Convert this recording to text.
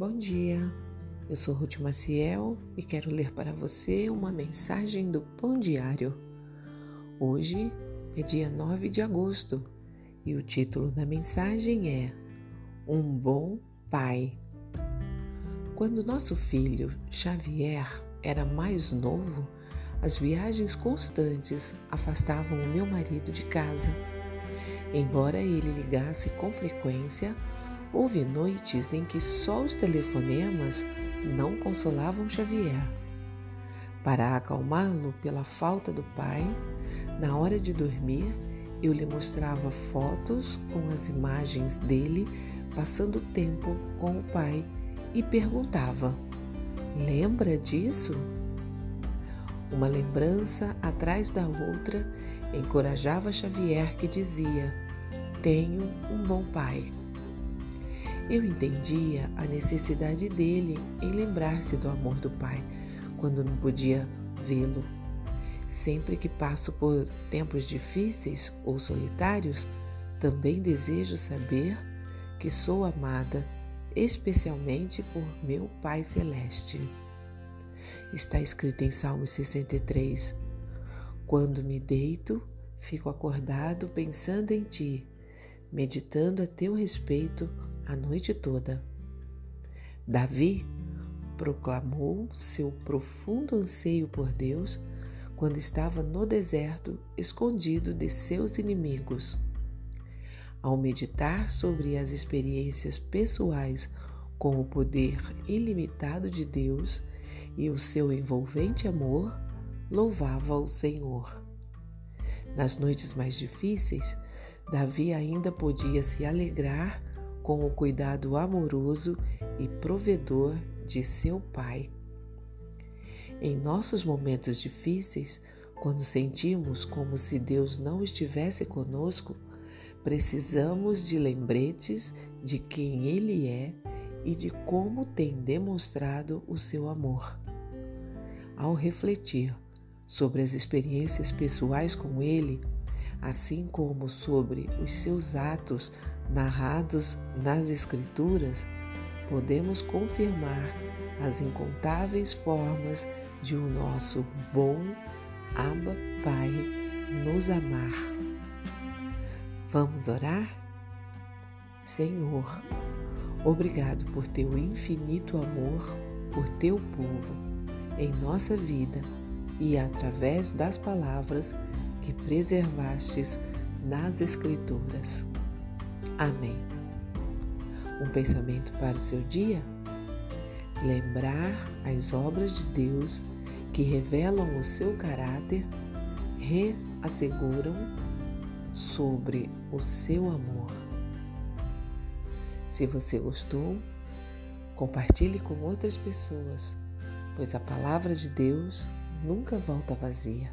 Bom dia, eu sou Ruth Maciel e quero ler para você uma mensagem do Pão Diário. Hoje é dia 9 de agosto e o título da mensagem é Um Bom Pai. Quando nosso filho Xavier era mais novo, as viagens constantes afastavam o meu marido de casa. Embora ele ligasse com frequência, houve noites em que só os telefonemas não consolavam Xavier. Para acalmá-lo pela falta do pai, na hora de dormir, eu lhe mostrava fotos com as imagens dele passando tempo com o pai e perguntava: Lembra disso? Uma lembrança atrás da outra encorajava Xavier, que dizia: Tenho um bom pai. Eu entendia a necessidade dele em lembrar-se do amor do pai quando não podia vê-lo. Sempre que passo por tempos difíceis ou solitários, também desejo saber que sou amada, especialmente por meu Pai Celeste. Está escrito em Salmo 63: Quando me deito, fico acordado pensando em ti, meditando a teu respeito a noite toda. Davi proclamou seu profundo anseio por Deus quando estava no deserto, escondido de seus inimigos. Ao meditar sobre as experiências pessoais com o poder ilimitado de Deus, e o seu envolvente amor louvava o Senhor. Nas noites mais difíceis, Davi ainda podia se alegrar com o cuidado amoroso e provedor de seu pai. Em nossos momentos difíceis, quando sentimos como se Deus não estivesse conosco, precisamos de lembretes de quem Ele é e de como tem demonstrado o seu amor. Ao refletir sobre as experiências pessoais com ele, assim como sobre os seus atos narrados nas Escrituras, podemos confirmar as incontáveis formas de o nosso bom Abba Pai nos amar. Vamos orar? Senhor, obrigado por teu infinito amor por teu povo em nossa vida e através das palavras que preservastes nas Escrituras. Amém. Um pensamento para o seu dia? Lembrar as obras de Deus que revelam o seu caráter, reasseguram sobre o seu amor. Se você gostou, compartilhe com outras pessoas pois a palavra de Deus nunca volta vazia.